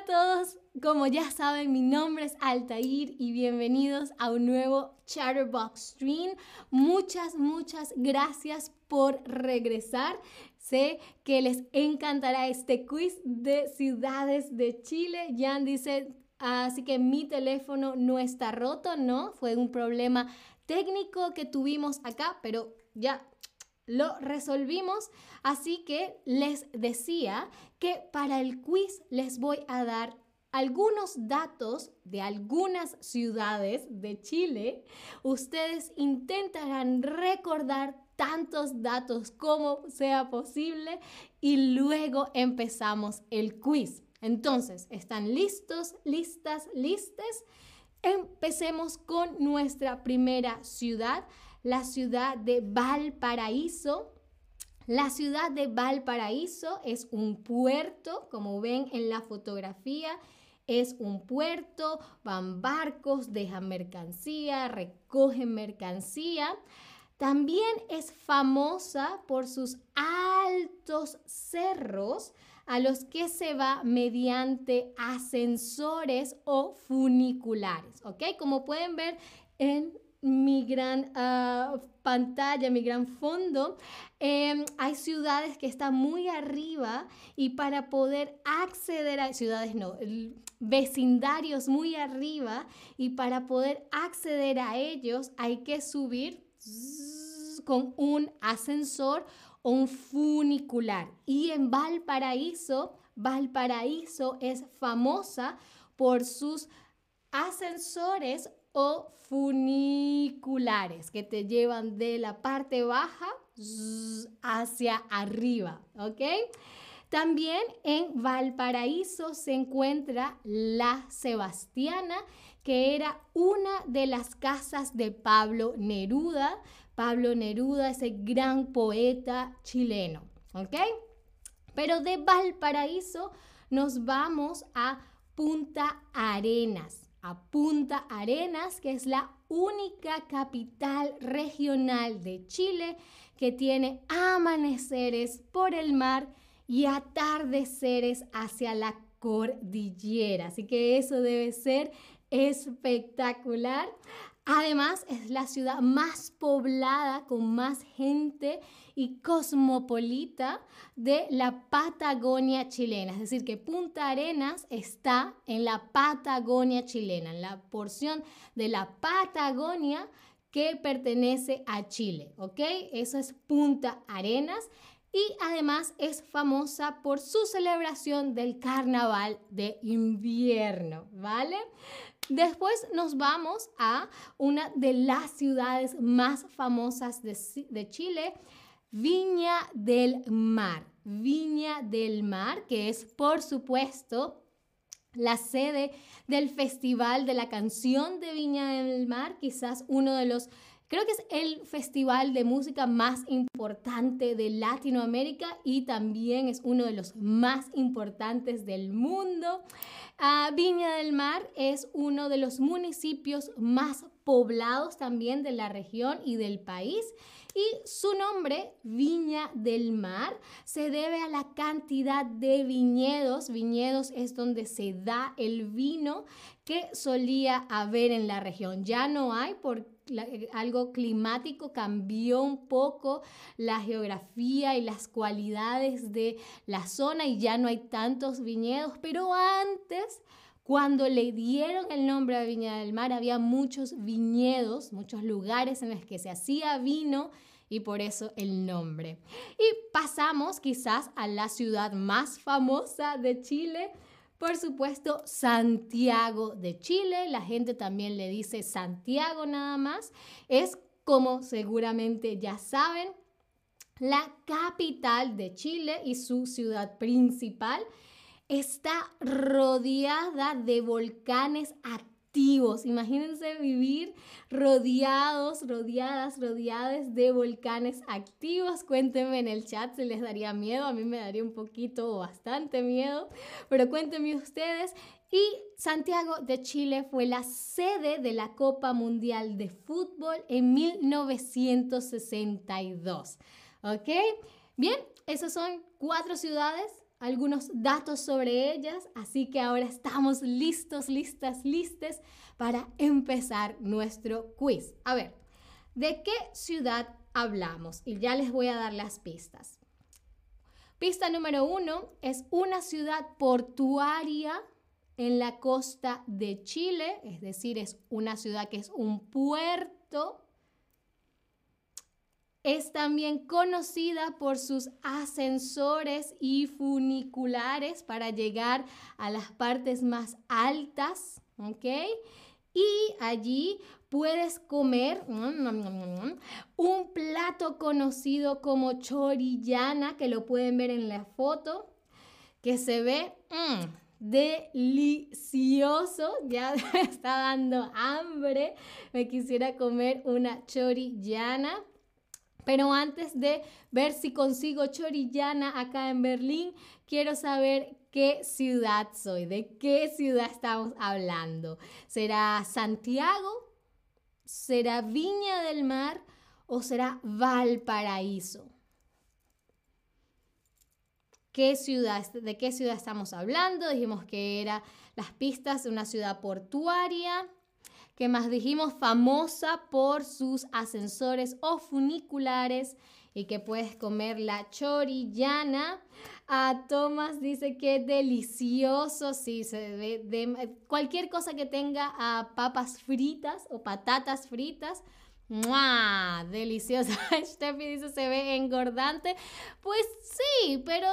a todos, como ya saben, mi nombre es Altair y bienvenidos a un nuevo Chatterbox Stream. Muchas, muchas gracias por regresar. Sé que les encantará este quiz de ciudades de Chile. Jan dice, así que mi teléfono no está roto, ¿no? Fue un problema técnico que tuvimos acá, pero ya lo resolvimos. Así que les decía que para el quiz les voy a dar algunos datos de algunas ciudades de Chile. Ustedes intentarán recordar tantos datos como sea posible y luego empezamos el quiz. Entonces, ¿están listos, listas, listes? Empecemos con nuestra primera ciudad la ciudad de Valparaíso. La ciudad de Valparaíso es un puerto, como ven en la fotografía, es un puerto, van barcos, dejan mercancía, recogen mercancía. También es famosa por sus altos cerros a los que se va mediante ascensores o funiculares, ¿ok? Como pueden ver en mi gran ah, pantalla, mi gran fondo, em, hay ciudades que están muy arriba y para poder acceder a ciudades, no, vecindarios muy arriba y para poder acceder a ellos hay que subir con un ascensor o un funicular. Y en Valparaíso, Valparaíso es famosa por sus ascensores o funiculares que te llevan de la parte baja hacia arriba, ¿ok? También en Valparaíso se encuentra la Sebastiana, que era una de las casas de Pablo Neruda. Pablo Neruda, ese gran poeta chileno, ¿ok? Pero de Valparaíso nos vamos a Punta Arenas a Punta Arenas, que es la única capital regional de Chile que tiene amaneceres por el mar y atardeceres hacia la cordillera. Así que eso debe ser espectacular. Además, es la ciudad más poblada, con más gente y cosmopolita de la Patagonia chilena. Es decir, que Punta Arenas está en la Patagonia chilena, en la porción de la Patagonia que pertenece a Chile. ¿Ok? Eso es Punta Arenas. Y además es famosa por su celebración del carnaval de invierno, ¿vale? Después nos vamos a una de las ciudades más famosas de, Chile, Viña del Mar. Viña del Mar, que es por supuesto la sede del Festival de la Canción de Viña del Mar, quizás uno de los Creo que es el festival de música más importante de Latinoamérica y también es uno de los más importantes del mundo. Ah, Viña del Mar es uno de los municipios más poblados también de la región y del país y su nombre, Viña del Mar, se debe a la cantidad de viñedos. Viñedos es donde se da el vino que solía haber en la región. Ya no hay por algo climático cambió un poco la geografía y las cualidades de la zona y ya no hay tantos viñedos, pero antes cuando le dieron el nombre a Viña del Mar, había muchos viñedos, muchos lugares en los que se hacía vino y por eso el nombre. Y pasamos quizás a la ciudad más famosa de Chile, por supuesto, Santiago de Chile. La gente también le dice Santiago nada más. Es como seguramente ya saben, la capital de Chile y su ciudad principal está rodeada de volcanes activos. Imagínense vivir rodeados, rodeadas, rodeadas de volcanes activos. Cuéntenme en el chat si les daría miedo. A mí me daría un poquito o bastante miedo. Pero cuéntenme ustedes. Y Santiago de Chile fue la sede de la Copa Mundial de Fútbol en 1962. ¿Ok? Bien, esas son cuatro ciudades algunos datos sobre ellas, así que ahora estamos listos, listas, listes para empezar nuestro quiz. A ver, ¿de qué ciudad hablamos? Y ya les voy a dar las pistas. Pista número uno es una ciudad portuaria en la costa de Chile, es decir, es una ciudad que es un puerto. Es también conocida por sus ascensores y funiculares para llegar a las partes más altas, ¿ok? Y allí puedes comer un plato conocido como chorillana, que lo pueden ver en la foto, que se ve mm, delicioso. Ya me está dando hambre. Me quisiera comer una chorillana. Pero antes de ver si consigo chorillana acá en Berlín, quiero saber qué ciudad soy, de qué ciudad estamos hablando. ¿Será Santiago? ¿Será Viña del Mar o será Valparaíso? ¿Qué ciudad, ¿De qué ciudad estamos hablando? Dijimos que era las pistas de una ciudad portuaria. ¿Qué más dijimos? Famosa por sus ascensores o funiculares y que puedes comer la chorillana. A Tomás dice que delicioso, sí, se ve de, cualquier cosa que tenga a papas fritas o patatas fritas. ¡Mua! Deliciosa. Steffi dice se ve engordante. Pues sí, pero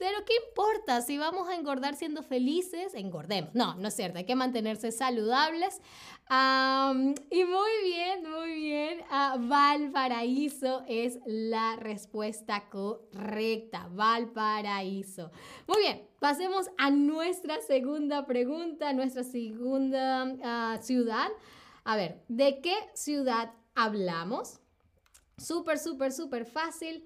pero ¿qué importa? Si vamos a engordar siendo felices, engordemos. No, no es cierto, hay que mantenerse saludables. y muy bien, muy bien. Uh, Valparaíso es la respuesta correcta. Valparaíso. Muy bien, pasemos a nuestra segunda pregunta, nuestra segunda ah, ciudad. A ver, ¿de qué ciudad hablamos? Súper, súper, súper fácil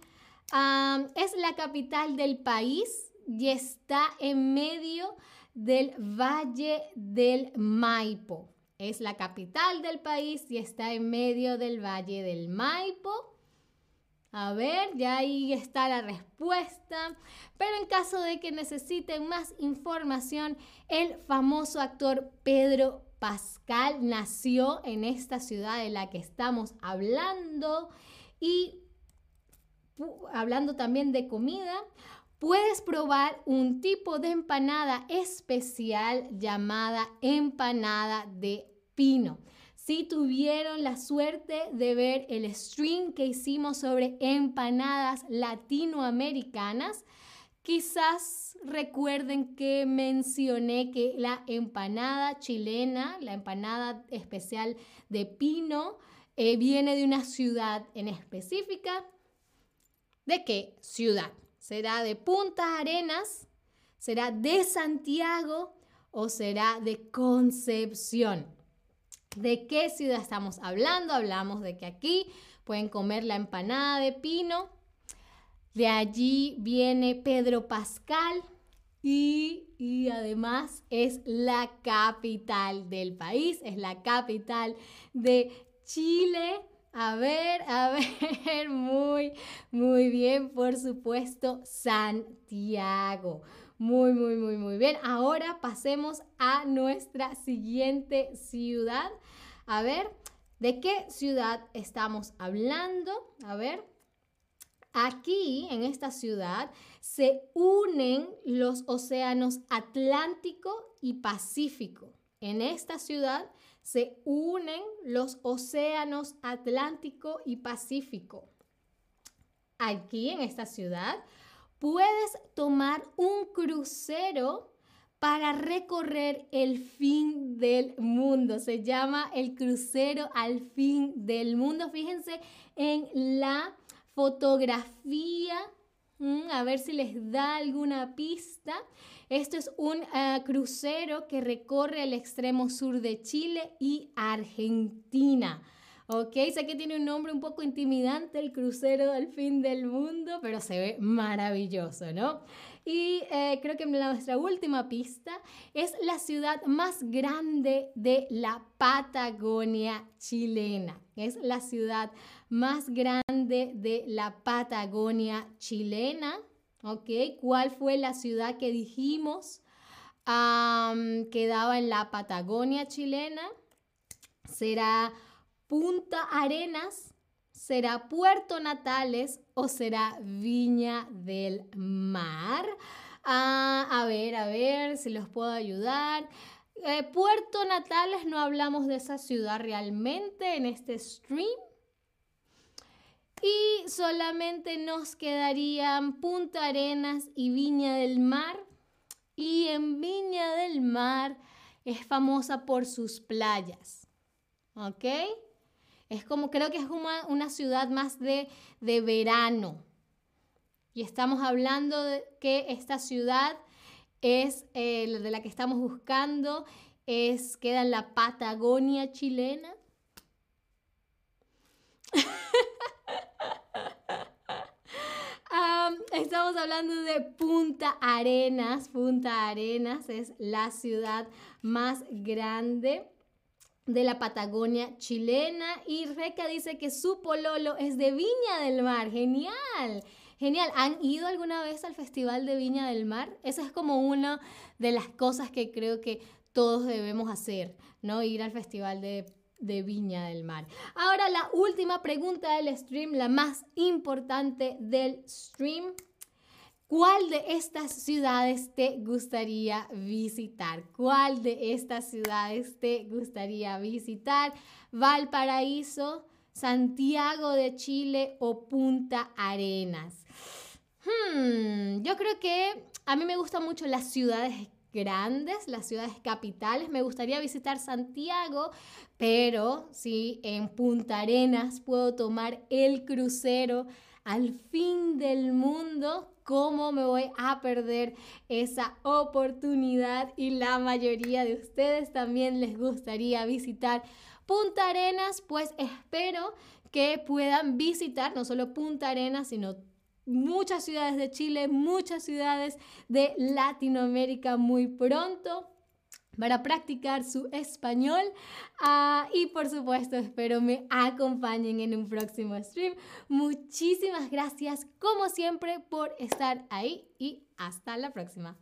es la capital del país y está en medio del Valle del Maipo. Es la capital del país y está en medio del Valle del Maipo. A ver, ya ahí está la respuesta. Pero en caso de que necesiten más información, el famoso actor Pedro Pascal nació en esta ciudad de la que estamos hablando y hablando también de comida, puedes probar un tipo de empanada especial llamada empanada de pino. Si tuvieron la suerte de ver el stream que hicimos sobre empanadas latinoamericanas, quizás recuerden que mencioné que la empanada chilena, la empanada especial de pino, eh, viene de una ciudad en específica ¿De qué ciudad? ¿Será de Punta Arenas? ¿Será de Santiago? ¿O será de Concepción? ¿De qué ciudad estamos hablando? Hablamos de que aquí pueden comer la empanada de pino. De allí viene Pedro Pascal y, y, además es la capital del país, es la capital de Chile. A ver, a ver, muy, muy bien, por supuesto, Santiago. Muy, muy, muy, muy bien. Ahora pasemos a nuestra siguiente ciudad. A ver, ¿de qué ciudad estamos hablando? A ver. Aquí, en esta ciudad, se unen los océanos Atlántico y Pacífico. En esta ciudad se unen los océanos Atlántico y Pacífico. Aquí en esta ciudad puedes tomar un crucero para recorrer el fin del mundo. Se llama el crucero al fin del mundo. Fíjense en la fotografía, mm, a ver si les da alguna pista. Esto es un eh, crucero que recorre el extremo sur de Chile y Argentina. Ok, sé que tiene un nombre un poco intimidante, el crucero del fin del mundo, pero se ve maravilloso, ¿no? Y eh, creo que nuestra última pista es la ciudad más grande de la Patagonia chilena. Es la ciudad más grande de la Patagonia chilena. ¿ok? ¿Cuál fue la ciudad que dijimos quedaba en la Patagonia chilena? ¿Será Punta Arenas? ¿Será Puerto Natales o será Viña del Mar? Ah, a ver, a ver si los puedo ayudar. Eh, Puerto Natales, no hablamos de esa ciudad realmente en este stream. Y solamente nos quedarían Punta Arenas y Viña del Mar. Y en Viña del Mar es famosa por sus playas. ¿Ok? Es como, creo que es una, una ciudad más de, de verano. Y estamos hablando de que esta ciudad es eh, de la que estamos buscando, es, queda en la Patagonia chilena. estamos hablando de Punta Arenas. Punta Arenas es la ciudad más grande de la Patagonia chilena y Reca dice que su pololo es de Viña del Mar. Genial. Genial. ¿Han ido alguna vez al Festival de Viña del Mar? Esa es como una de las cosas que creo que todos debemos hacer, ¿no? Ir al Festival de, de Viña del Mar. Ahora la última pregunta del stream, la más importante del stream. ¿Cuál de estas ciudades te gustaría visitar? ¿Cuál de estas ciudades te gustaría visitar? Valparaíso, Santiago de Chile o Punta Arenas. Hmm, yo creo que a mí me gustan mucho las ciudades grandes, las ciudades capitales. Me gustaría visitar Santiago, pero si en Punta Arenas puedo tomar el crucero al fin del mundo, ¿cómo me voy a perder esa oportunidad? Y la mayoría de ustedes también les gustaría visitar Punta Arenas, pues espero que puedan visitar no solo Punta Arenas, sino muchas ciudades de Chile, muchas ciudades de Latinoamérica muy pronto para practicar su español. Ah, y por supuesto, espero me acompañen en un próximo stream. Muchísimas gracias, como siempre, por estar ahí y hasta la próxima.